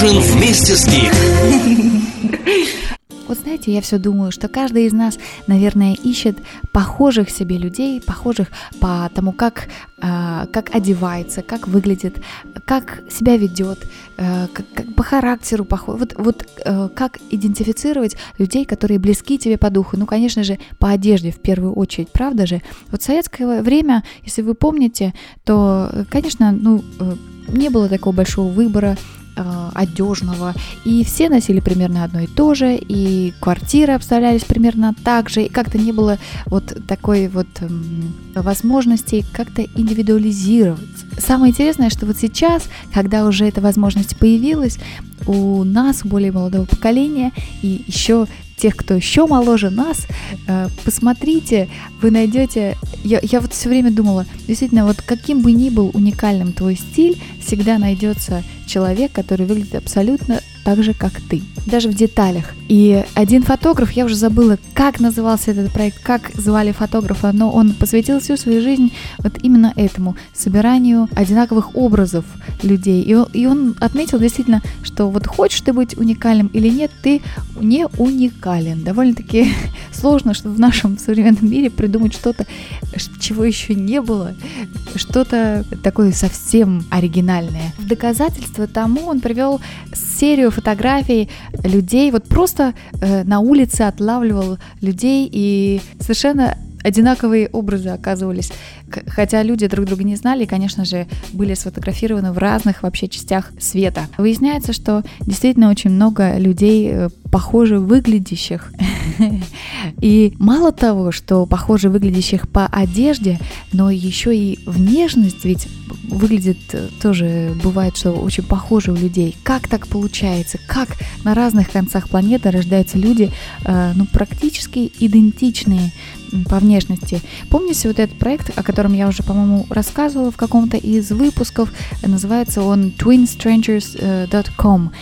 Ужин вместе с Гик. Вот знаете, я все думаю, что каждый из нас, наверное, ищет похожих себе людей, похожих по тому, как, э, как одевается, как выглядит, как себя ведет, э, как, как по характеру похож. Вот, вот э, как идентифицировать людей, которые близки тебе по духу. Ну, конечно же, по одежде в первую очередь, правда же? Вот в советское время, если вы помните, то, конечно, ну, э, не было такого большого выбора э, одежного, и все носили примерно одно и то же, и квартиры обставлялись примерно так же, и как-то не было вот такой вот э, возможности как-то индивидуализироваться. Самое интересное, что вот сейчас, когда уже эта возможность появилась, у нас, у более молодого поколения, и еще тех, кто еще моложе нас, э, посмотрите, вы найдете... Я, я вот все время думала, действительно, вот каким бы ни был уникальным твой стиль, всегда найдется человек, который выглядит абсолютно так же, как ты, даже в деталях. И один фотограф, я уже забыла, как назывался этот проект, как звали фотографа, но он посвятил всю свою жизнь вот именно этому, собиранию одинаковых образов людей. И он, и он отметил действительно, что вот хочешь ты быть уникальным или нет, ты не уникален. Довольно-таки сложно, чтобы в нашем современном мире придумать что-то, чего еще не было, что-то такое совсем оригинальное. В доказательство тому он привел серию фотографий людей, вот просто э, на улице отлавливал людей и совершенно одинаковые образы оказывались. Хотя люди друг друга не знали и, конечно же, были сфотографированы в разных вообще частях света. Выясняется, что действительно очень много людей э, похоже выглядящих. И мало того, что похоже выглядящих по одежде, но еще и внешность ведь выглядит э, тоже, бывает, что очень похоже у людей. Как так получается? Как на разных концах планеты рождаются люди, э, ну, практически идентичные по внешности. Помните вот этот проект, о котором я уже, по-моему, рассказывала в каком-то из выпусков? Называется он twinstrangers.com.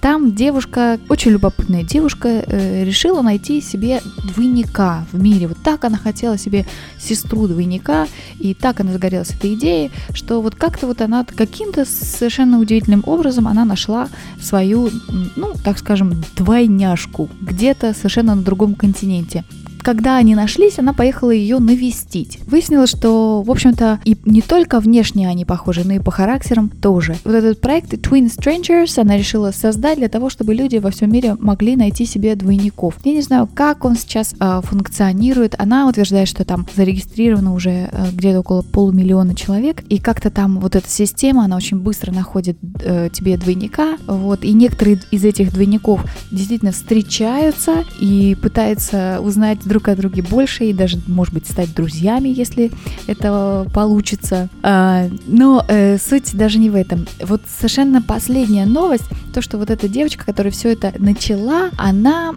Там девушка, очень любопытная девушка, э, решила найти себе двойника в мире. Вот так она хотела себе сестру двойника, и так она загорелась этой идеей, что вот как-то вот она каким-то совершенно удивительным образом она нашла свою, ну, так скажем, двойняшку где-то совершенно на другом континенте когда они нашлись, она поехала ее навестить. Выяснилось, что, в общем-то, и не только внешне они похожи, но и по характерам тоже. Вот этот проект Twin Strangers она решила создать для того, чтобы люди во всем мире могли найти себе двойников. Я не знаю, как он сейчас э, функционирует. Она утверждает, что там зарегистрировано уже э, где-то около полумиллиона человек, и как-то там вот эта система, она очень быстро находит э, тебе двойника, вот, и некоторые из этих двойников действительно встречаются и пытаются узнать друг о друге больше и даже, может быть, стать друзьями, если это получится. А, но э, суть даже не в этом. Вот совершенно последняя новость, то, что вот эта девочка, которая все это начала, она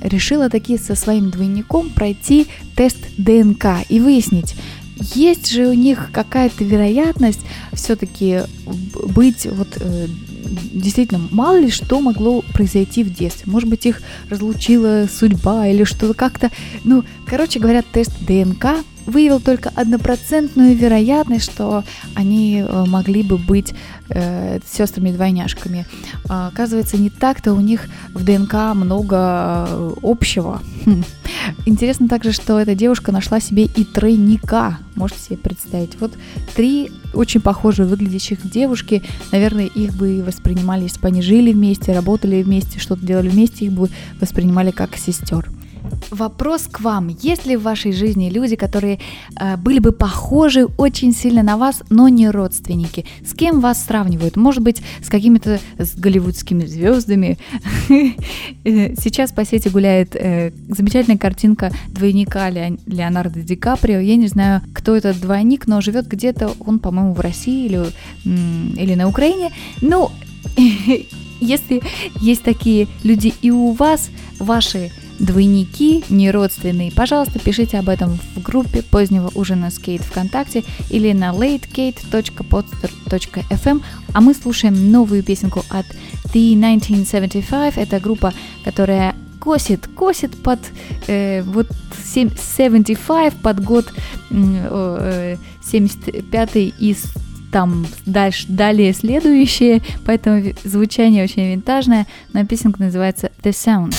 решила таки со своим двойником пройти тест ДНК и выяснить, есть же у них какая-то вероятность все-таки быть вот э, действительно, мало ли что могло произойти в детстве. Может быть, их разлучила судьба или что-то как-то. Ну, короче говоря, тест ДНК выявил только однопроцентную вероятность, что они э, могли бы быть э, сестрами-двойняшками. А, оказывается, не так-то у них в ДНК много э, общего. Хм. Интересно также, что эта девушка нашла себе и тройника. Можете себе представить. Вот три очень похожие выглядящих девушки. Наверное, их бы воспринимали, если бы они жили вместе, работали вместе, что-то делали вместе, их бы воспринимали как сестер. Вопрос к вам. Есть ли в вашей жизни люди, которые э, были бы похожи очень сильно на вас, но не родственники? С кем вас сравнивают? Может быть, с какими-то с голливудскими звездами? Сейчас по сети гуляет э, замечательная картинка двойника Леонардо Ди Каприо. Я не знаю, кто этот двойник, но живет где-то, он, по-моему, в России или, или на Украине. Ну, если есть такие люди и у вас, ваши двойники, не родственные, пожалуйста, пишите об этом в группе позднего ужина с Кейт ВКонтакте или на latekate.podster.fm, а мы слушаем новую песенку от The 1975. Это группа, которая косит, косит под э, вот 75, под год э, 75 из там дальше, далее следующее, поэтому звучание очень винтажное, но песенка называется The Sound.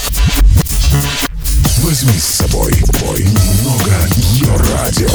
Возьми с собой бой немного ее радио.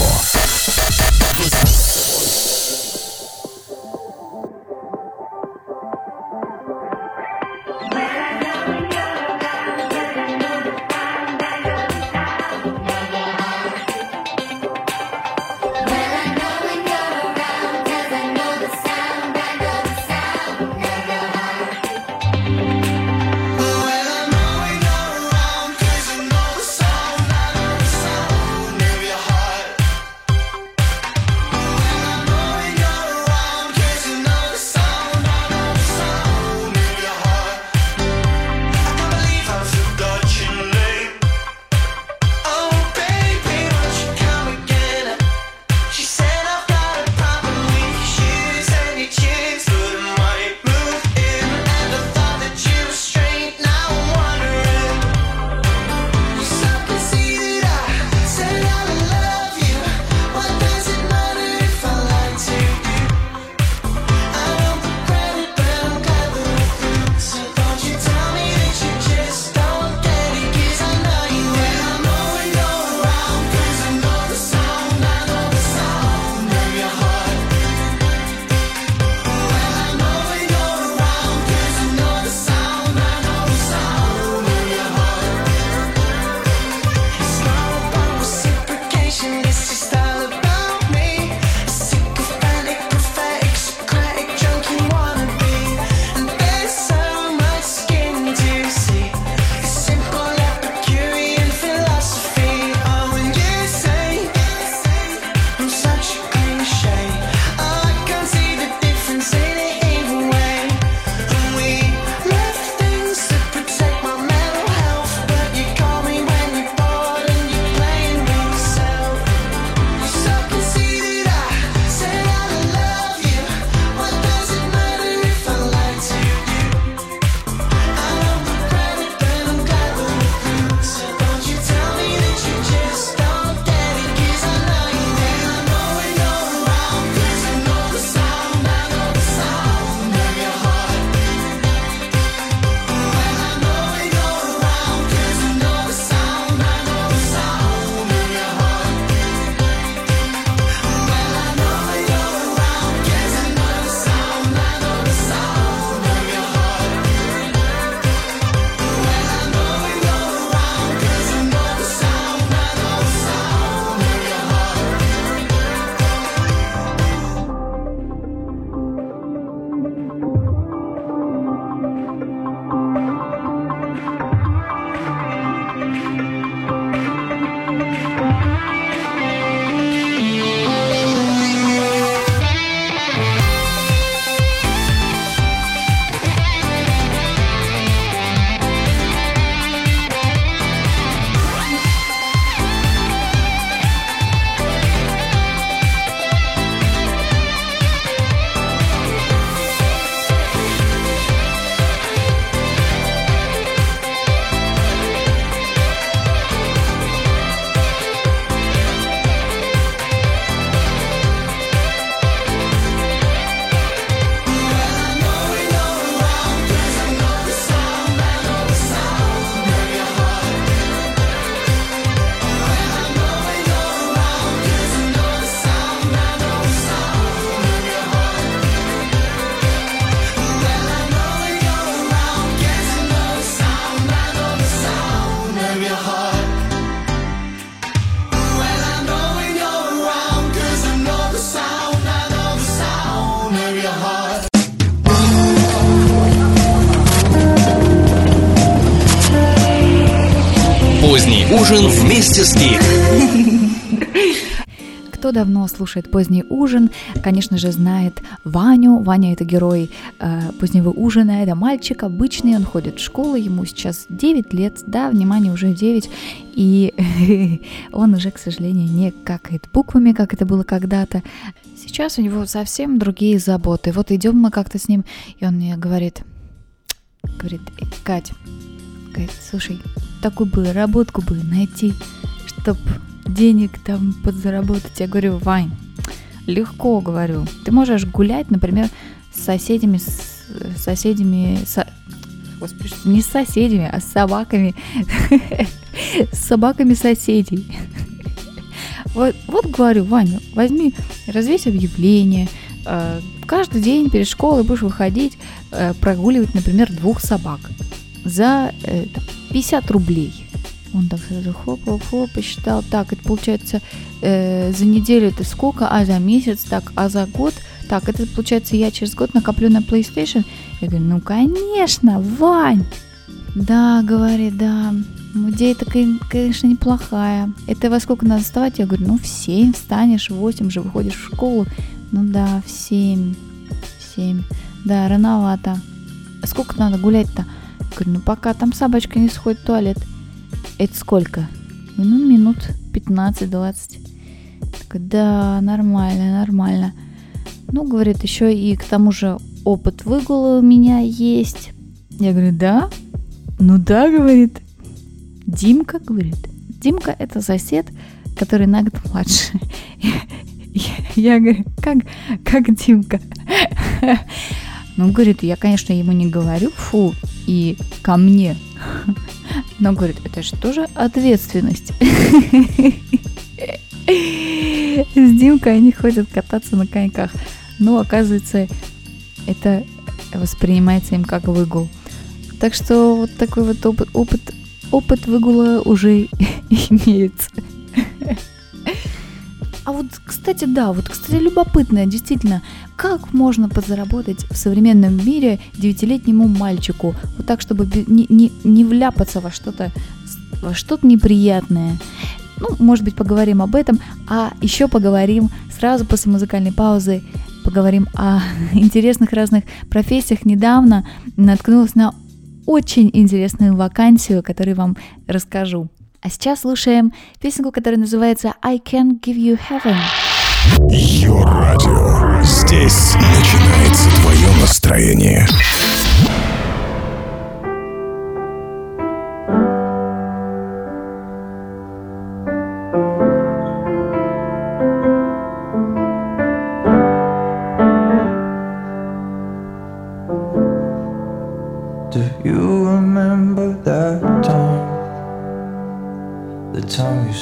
Кик. Кто давно слушает поздний ужин, конечно же, знает Ваню. Ваня это герой э, позднего ужина, это мальчик обычный, он ходит в школу, ему сейчас 9 лет, да, внимание, уже 9, и он уже, к сожалению, не какает буквами, как это было когда-то. Сейчас у него совсем другие заботы. Вот идем мы как-то с ним, и он мне говорит, говорит, Кать, Говорит, слушай, такую бы работку бы найти, чтоб денег там подзаработать. Я говорю, Вань, Легко, говорю. Ты можешь гулять, например, с соседями, с соседями, со... Господи, не с соседями, а с собаками, с собаками соседей. Вот, вот говорю, Ваня, возьми, развесь объявление, э, каждый день перед школой будешь выходить, э, прогуливать, например, двух собак за э, 50 рублей. Он так сразу хлоп-хлоп-хлоп посчитал. Так, это получается э, за неделю это сколько, а за месяц так, а за год так, это получается я через год накоплю на PlayStation. Я говорю, ну конечно, Вань. Да, говорит, да, идея такая, конечно, неплохая. Это во сколько надо вставать? Я говорю, ну в 7 встанешь, в 8 же выходишь в школу. Ну да, в 7, в 7. Да, рановато. А сколько надо гулять-то? Говорю, ну пока там собачка не сходит в туалет. Это сколько? Ну, минут 15-20. Да, нормально, нормально. Ну, говорит, еще и к тому же опыт выгула у меня есть. Я говорю, да? Ну да, говорит. Димка, говорит. Димка это сосед, который на год младше. Я говорю, как, как Димка? Ну, говорит, я, конечно, ему не говорю, фу, и ко мне. Но, говорит, это же тоже ответственность. С Димкой они ходят кататься на коньках. Но, оказывается, это воспринимается им как выгул. Так что вот такой вот опыт, опыт, опыт выгула уже имеется. А вот, кстати, да, вот, кстати, любопытно, действительно, как можно подзаработать в современном мире девятилетнему мальчику, вот так, чтобы не, не, не вляпаться во что-то во что-то неприятное. Ну, может быть, поговорим об этом, а еще поговорим сразу после музыкальной паузы, поговорим о интересных разных профессиях. Недавно наткнулась на очень интересную вакансию, которую вам расскажу. А сейчас слушаем песенку, которая называется I Can Give You Heaven. Йо радио. Здесь начинается твое настроение.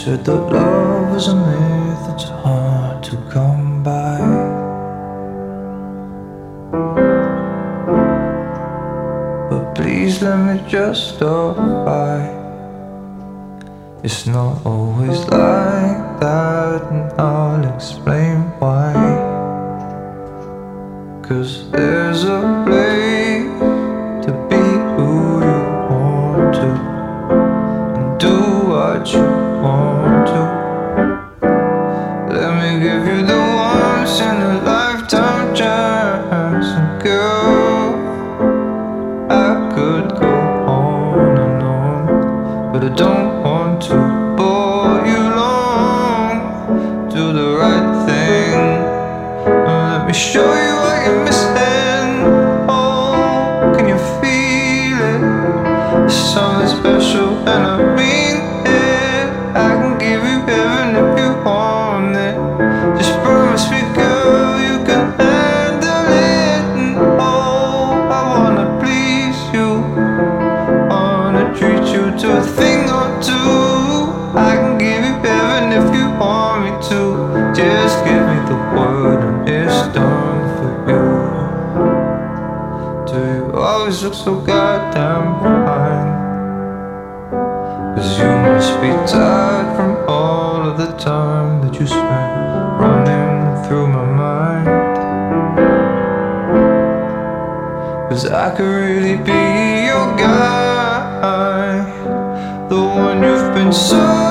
Said that love is a myth that's hard to come by. But please let me just stop by. It's not always like that, and I'll explain why. Cause there's a place so goddamn fine? Cause you must be tired from all of the time that you spent running through my mind. Cause I could really be your guy, the one you've been searching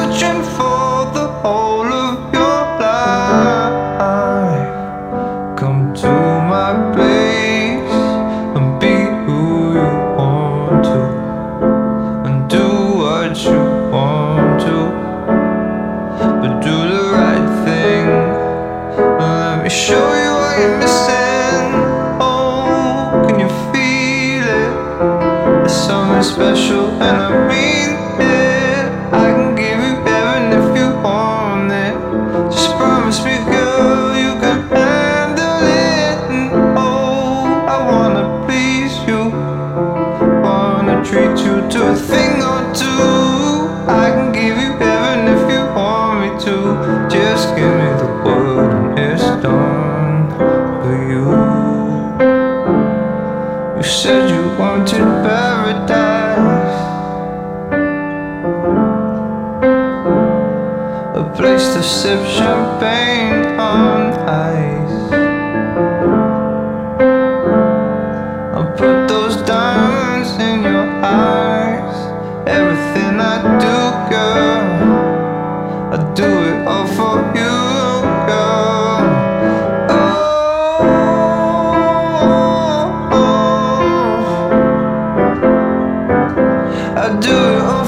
endure.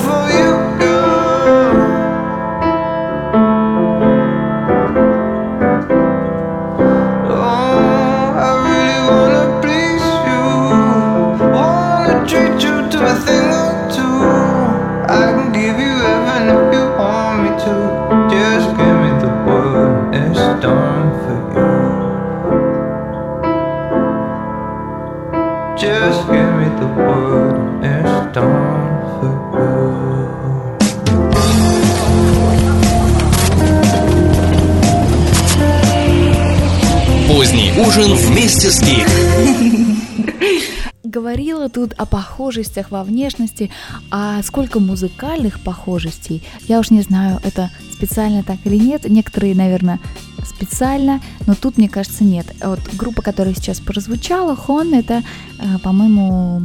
Похожестях во внешности, а сколько музыкальных похожестей. Я уж не знаю, это специально так или нет. Некоторые, наверное, специально, но тут, мне кажется, нет. Вот группа, которая сейчас прозвучала, Хон, это, э, по-моему,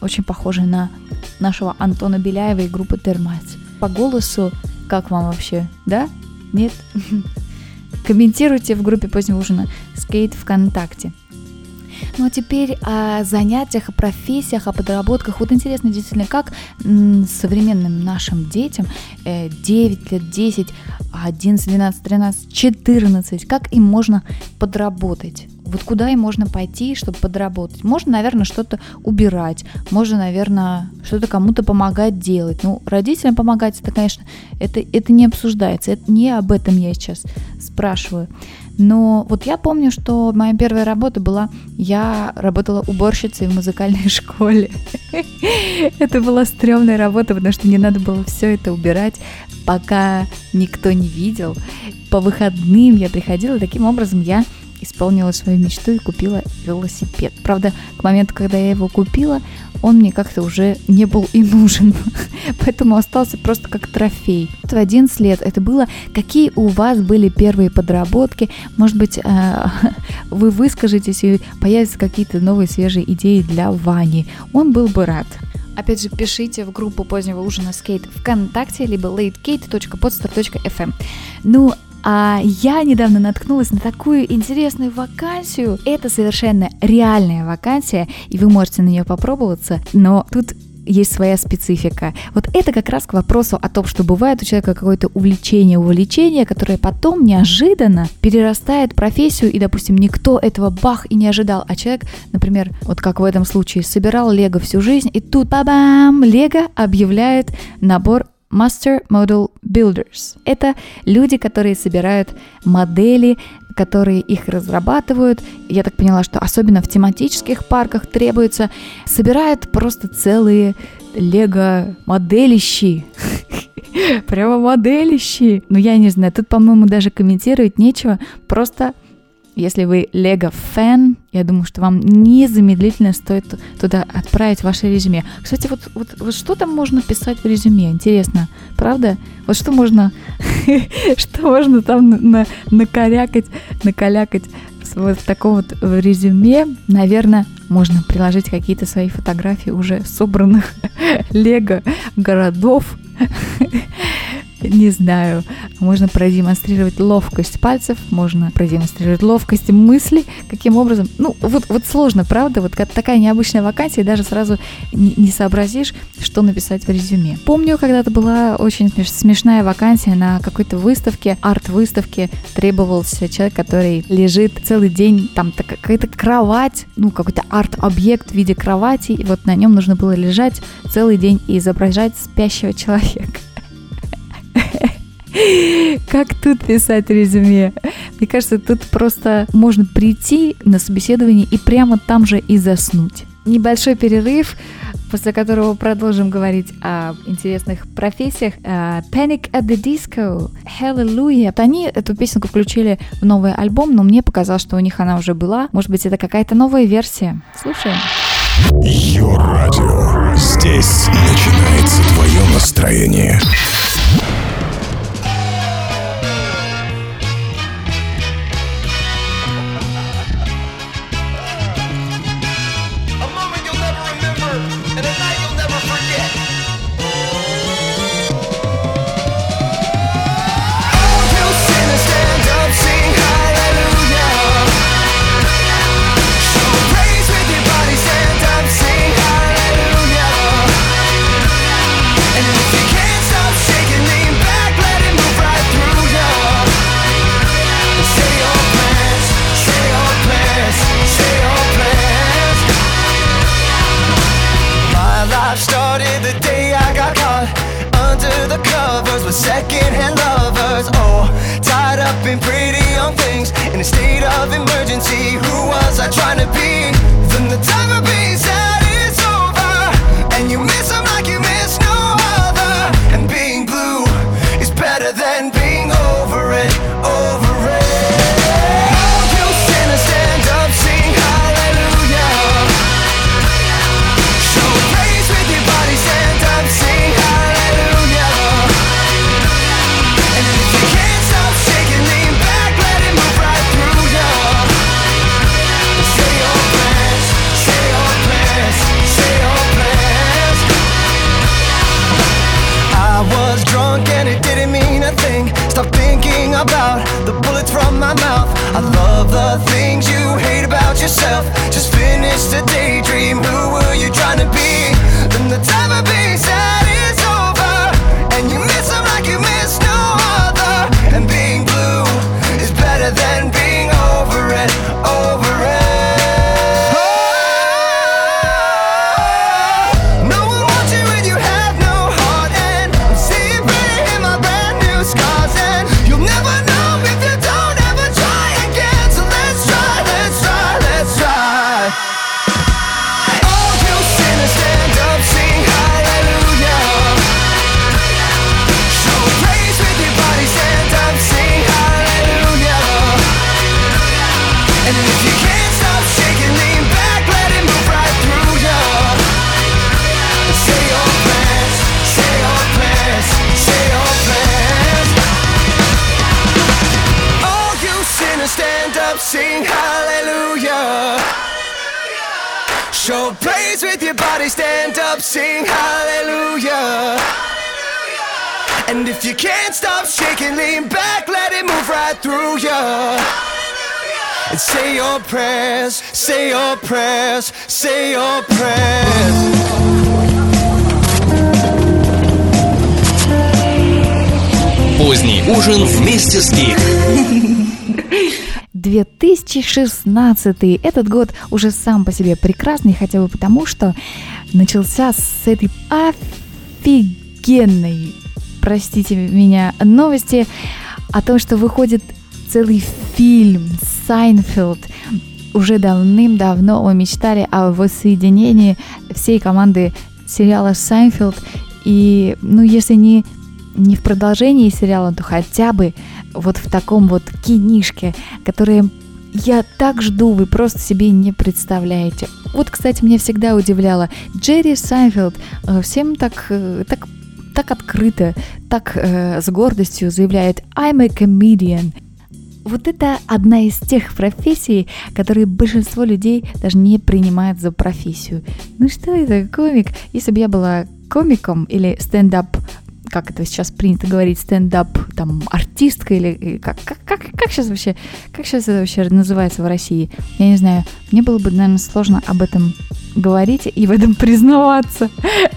очень похоже на нашего Антона Беляева и группы Термайц. По голосу, как вам вообще, да? Нет? Комментируйте в группе позднего ужина Скейт ВКонтакте. Ну а теперь о занятиях, о профессиях, о подработках. Вот интересно действительно, как современным нашим детям э, 9 лет, 10, 11, 12, 13, 14, как им можно подработать? Вот куда им можно пойти, чтобы подработать? Можно, наверное, что-то убирать, можно, наверное, что-то кому-то помогать делать. Ну, родителям помогать, это, конечно, это, это не обсуждается, это не об этом я сейчас спрашиваю. Но вот я помню, что моя первая работа была, я работала уборщицей в музыкальной школе. Это была стрёмная работа, потому что мне надо было все это убирать, пока никто не видел. По выходным я приходила, таким образом я исполнила свою мечту и купила велосипед. Правда, к моменту, когда я его купила, он мне как-то уже не был и нужен, поэтому остался просто как трофей. В 11 лет это было. Какие у вас были первые подработки? Может быть, э, вы выскажетесь и появятся какие-то новые свежие идеи для Вани. Он был бы рад. Опять же, пишите в группу позднего ужина скейт ВКонтакте, либо latekate.podstar.fm. Ну, а я недавно наткнулась на такую интересную вакансию. Это совершенно реальная вакансия, и вы можете на нее попробоваться, но тут есть своя специфика. Вот это как раз к вопросу о том, что бывает у человека какое-то увлечение, увлечение, которое потом неожиданно перерастает в профессию, и, допустим, никто этого бах и не ожидал, а человек, например, вот как в этом случае, собирал лего всю жизнь, и тут, бабам, лего объявляет набор Master Model Builders. Это люди, которые собирают модели, которые их разрабатывают. Я так поняла, что особенно в тематических парках требуется. Собирают просто целые лего-моделищи. Прямо моделищи. Ну, я не знаю, тут, по-моему, даже комментировать нечего. Просто если вы Лего фэн, я думаю, что вам незамедлительно стоит туда отправить ваше резюме. Кстати, вот, вот, вот что там можно писать в резюме? Интересно, правда? Вот что можно, что можно там на, накорякать, накалякать вот в таком вот резюме, наверное, можно приложить какие-то свои фотографии уже собранных лего городов. Не знаю, можно продемонстрировать ловкость пальцев, можно продемонстрировать ловкость мыслей, каким образом. Ну, вот, вот сложно, правда? Вот такая необычная вакансия, и даже сразу не, не сообразишь, что написать в резюме. Помню, когда-то была очень смешная вакансия на какой-то выставке, арт-выставке, требовался человек, который лежит целый день, там какая-то кровать, ну, какой-то арт-объект в виде кровати, и вот на нем нужно было лежать целый день и изображать спящего человека. Как тут писать резюме? Мне кажется, тут просто можно прийти на собеседование и прямо там же и заснуть. Небольшой перерыв, после которого продолжим говорить о интересных профессиях. Uh, Panic at the Disco, Hallelujah. Они эту песенку включили в новый альбом, но мне показалось, что у них она уже была. Может быть, это какая-то новая версия. Слушаем. Йо-радио. Здесь начинается твое настроение. you lovers. Oh, tied up in pretty young things in a state of emergency. Who was I trying to be? Then the time of being yourself. Just finish the daydream. Who were you trying to be? Then the time of being can't stop shaking, lean back, let it move right through you. And say your prayers, say your prayers, say your prayers. Поздний ужин вместе с Гик. 2016 этот год уже сам по себе прекрасный, хотя бы потому, что начался с этой офигенной, простите меня, новости о том, что выходит целый фильм «Сайнфелд». Уже давным-давно мы мечтали о воссоединении всей команды сериала «Сайнфелд». И, ну, если не, не в продолжении сериала, то хотя бы вот в таком вот кинишке, которое я так жду, вы просто себе не представляете. Вот, кстати, меня всегда удивляло. Джерри Сайнфелд э, всем так, э, так, так открыто, так э, с гордостью заявляет «I'm a comedian». Вот это одна из тех профессий, которые большинство людей даже не принимают за профессию. Ну что это, комик? Если бы я была комиком или стендап как это сейчас принято говорить, стендап, там, артистка или как, как, как, как сейчас вообще, как сейчас это вообще называется в России? Я не знаю, мне было бы, наверное, сложно об этом говорить и в этом признаваться.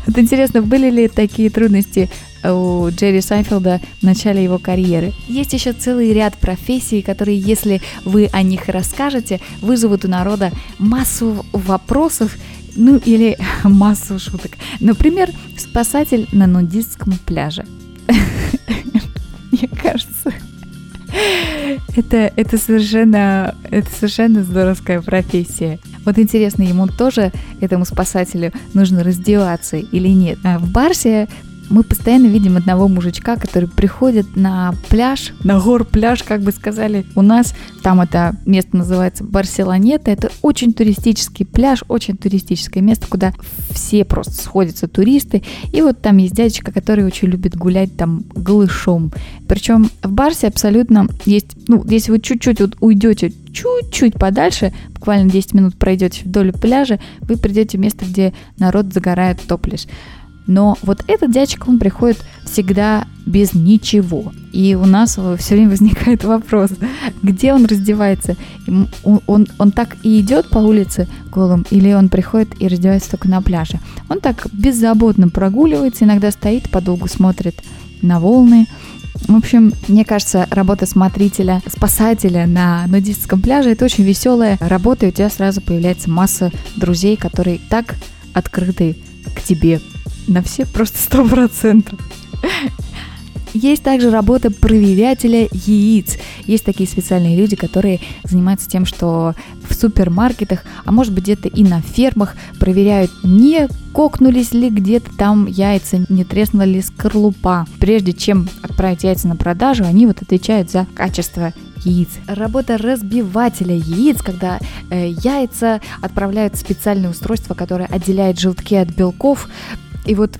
Вот интересно, были ли такие трудности у Джерри Сайфилда в начале его карьеры. Есть еще целый ряд профессий, которые, если вы о них расскажете, вызовут у народа массу вопросов ну или массу шуток. Например, спасатель на нудистском пляже. Мне кажется, это, это, совершенно, это совершенно здоровская профессия. Вот интересно, ему тоже, этому спасателю, нужно раздеваться или нет. А в Барсе мы постоянно видим одного мужичка, который приходит на пляж, на гор пляж, как бы сказали. У нас там это место называется Барселонета. Это очень туристический пляж, очень туристическое место, куда все просто сходятся туристы. И вот там есть дядечка, который очень любит гулять там голышом. Причем в Барсе абсолютно есть, ну, если вы чуть-чуть вот уйдете чуть-чуть подальше, буквально 10 минут пройдете вдоль пляжа, вы придете в место, где народ загорает топлиш. Но вот этот дядечка, он приходит всегда без ничего. И у нас все время возникает вопрос, где он раздевается? Он, он, он так и идет по улице голым, или он приходит и раздевается только на пляже? Он так беззаботно прогуливается, иногда стоит, подолгу смотрит на волны. В общем, мне кажется, работа смотрителя, спасателя на нудистском пляже это очень веселая работа, и у тебя сразу появляется масса друзей, которые так открыты к тебе на все просто сто процентов. Есть также работа проверятеля яиц. Есть такие специальные люди, которые занимаются тем, что в супермаркетах, а может быть где-то и на фермах проверяют, не кокнулись ли где-то там яйца, не треснула ли скорлупа. Прежде чем отправить яйца на продажу, они вот отвечают за качество яиц. Работа разбивателя яиц, когда э, яйца отправляют в специальное устройство, которое отделяет желтки от белков, и вот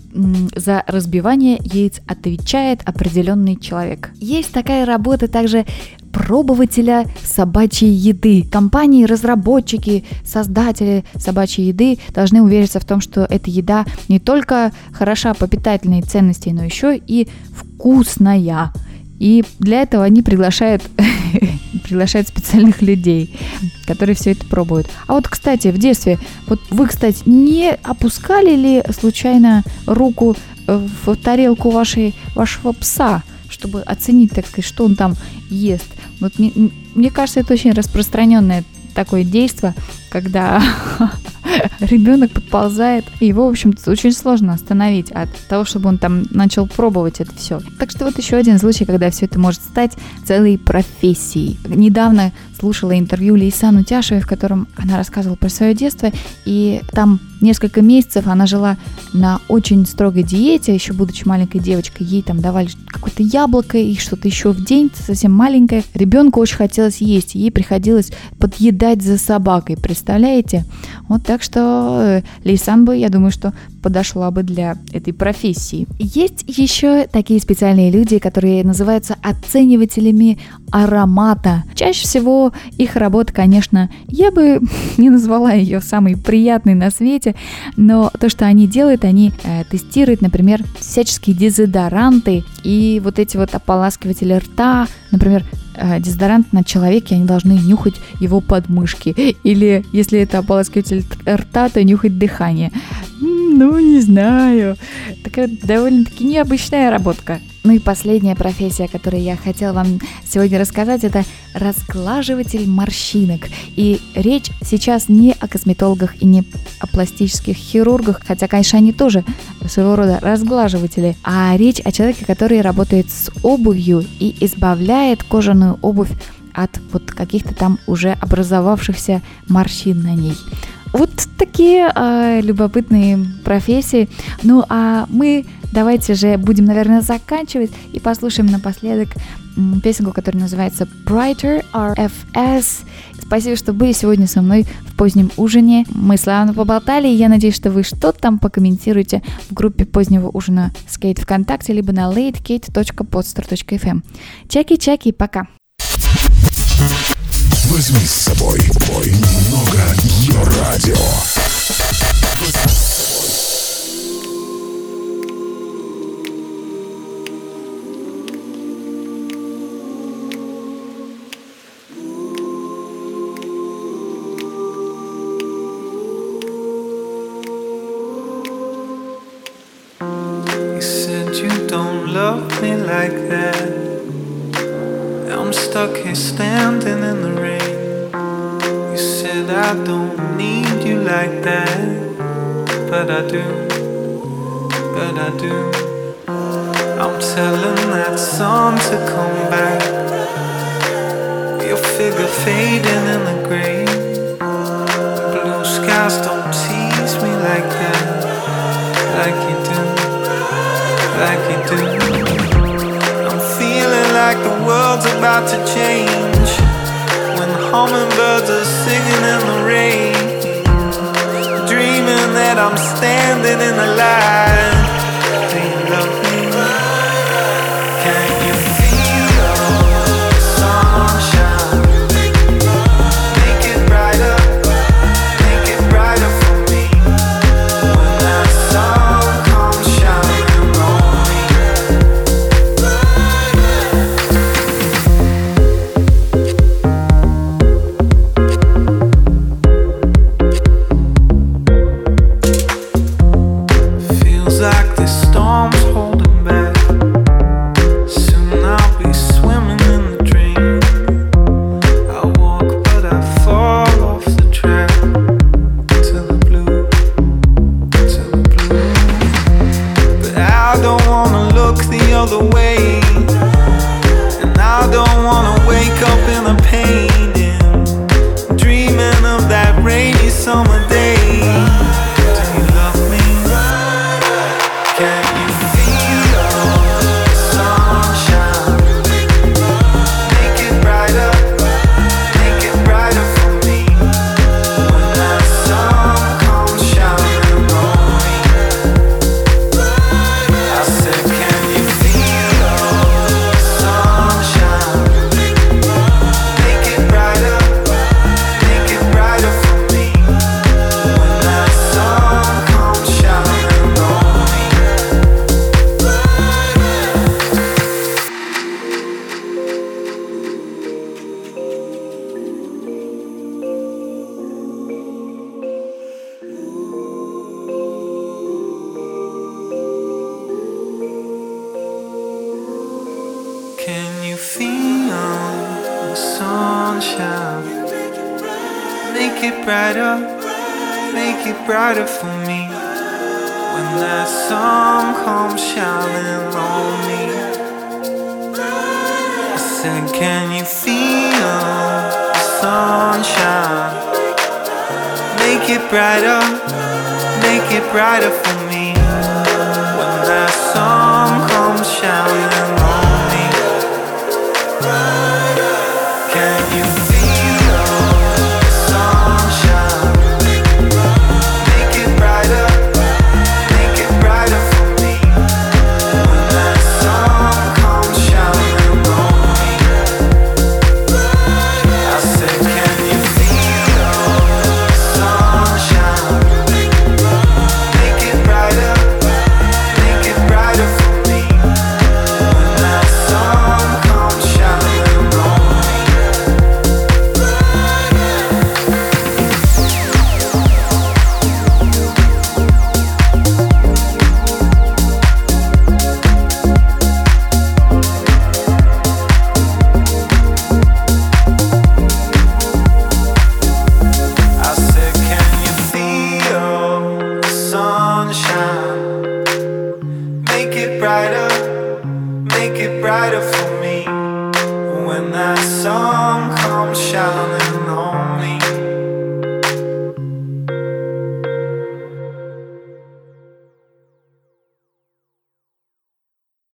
за разбивание яиц отвечает определенный человек. Есть такая работа также пробователя собачьей еды. Компании, разработчики, создатели собачьей еды должны увериться в том, что эта еда не только хороша по питательной ценности, но еще и вкусная. И для этого они приглашают, приглашают специальных людей, которые все это пробуют. А вот, кстати, в детстве, вот вы, кстати, не опускали ли случайно руку в тарелку вашей, вашего пса, чтобы оценить, так сказать, что он там ест? Вот мне, мне кажется, это очень распространенное такое действие, когда ребенок подползает, и его, в общем-то, очень сложно остановить от того, чтобы он там начал пробовать это все. Так что вот еще один случай, когда все это может стать целой профессией. Недавно слушала интервью Лейсан Утяшевой, в котором она рассказывала про свое детство, и там несколько месяцев она жила на очень строгой диете, еще будучи маленькой девочкой, ей там давали какое-то яблоко и что-то еще в день, совсем маленькое. Ребенку очень хотелось есть, ей приходилось подъедать за собакой, представляете? Вот так что э, Лейсан бы, я думаю, что подошла бы для этой профессии. Есть еще такие специальные люди, которые называются оценивателями аромата. Чаще всего их работа, конечно, я бы не назвала ее самой приятной на свете, но то, что они делают, они э, тестируют, например, всяческие дезодоранты и вот эти вот ополаскиватели рта, например, э, дезодорант на человеке, они должны нюхать его подмышки. Или если это ополаскиватель рта, то нюхать дыхание. Ну, не знаю. Такая довольно-таки необычная работка. Ну и последняя профессия, о которой я хотела вам сегодня рассказать, это разглаживатель морщинок. И речь сейчас не о косметологах и не о пластических хирургах, хотя, конечно, они тоже своего рода разглаживатели, а речь о человеке, который работает с обувью и избавляет кожаную обувь от вот каких-то там уже образовавшихся морщин на ней. Вот такие э, любопытные профессии. Ну а мы давайте же будем, наверное, заканчивать и послушаем напоследок песенку, которая называется Brighter RFS. Спасибо, что были сегодня со мной в позднем ужине. Мы славно поболтали, и я надеюсь, что вы что-то там покомментируете в группе позднего ужина Skate ВКонтакте, либо на latecate.podstar.fm. Чаки-чаки, пока! Возьми с собой бой немного ее радио. You said you don't love me like that. I'm stuck here standing in the rain. You said I don't need you like that. But I do, but I do. I'm telling that sun to come back. Your figure fading in the gray. Blue skies don't tease me like that, the world's about to change when hummingbirds are singing in the rain, dreaming that I'm standing in the light.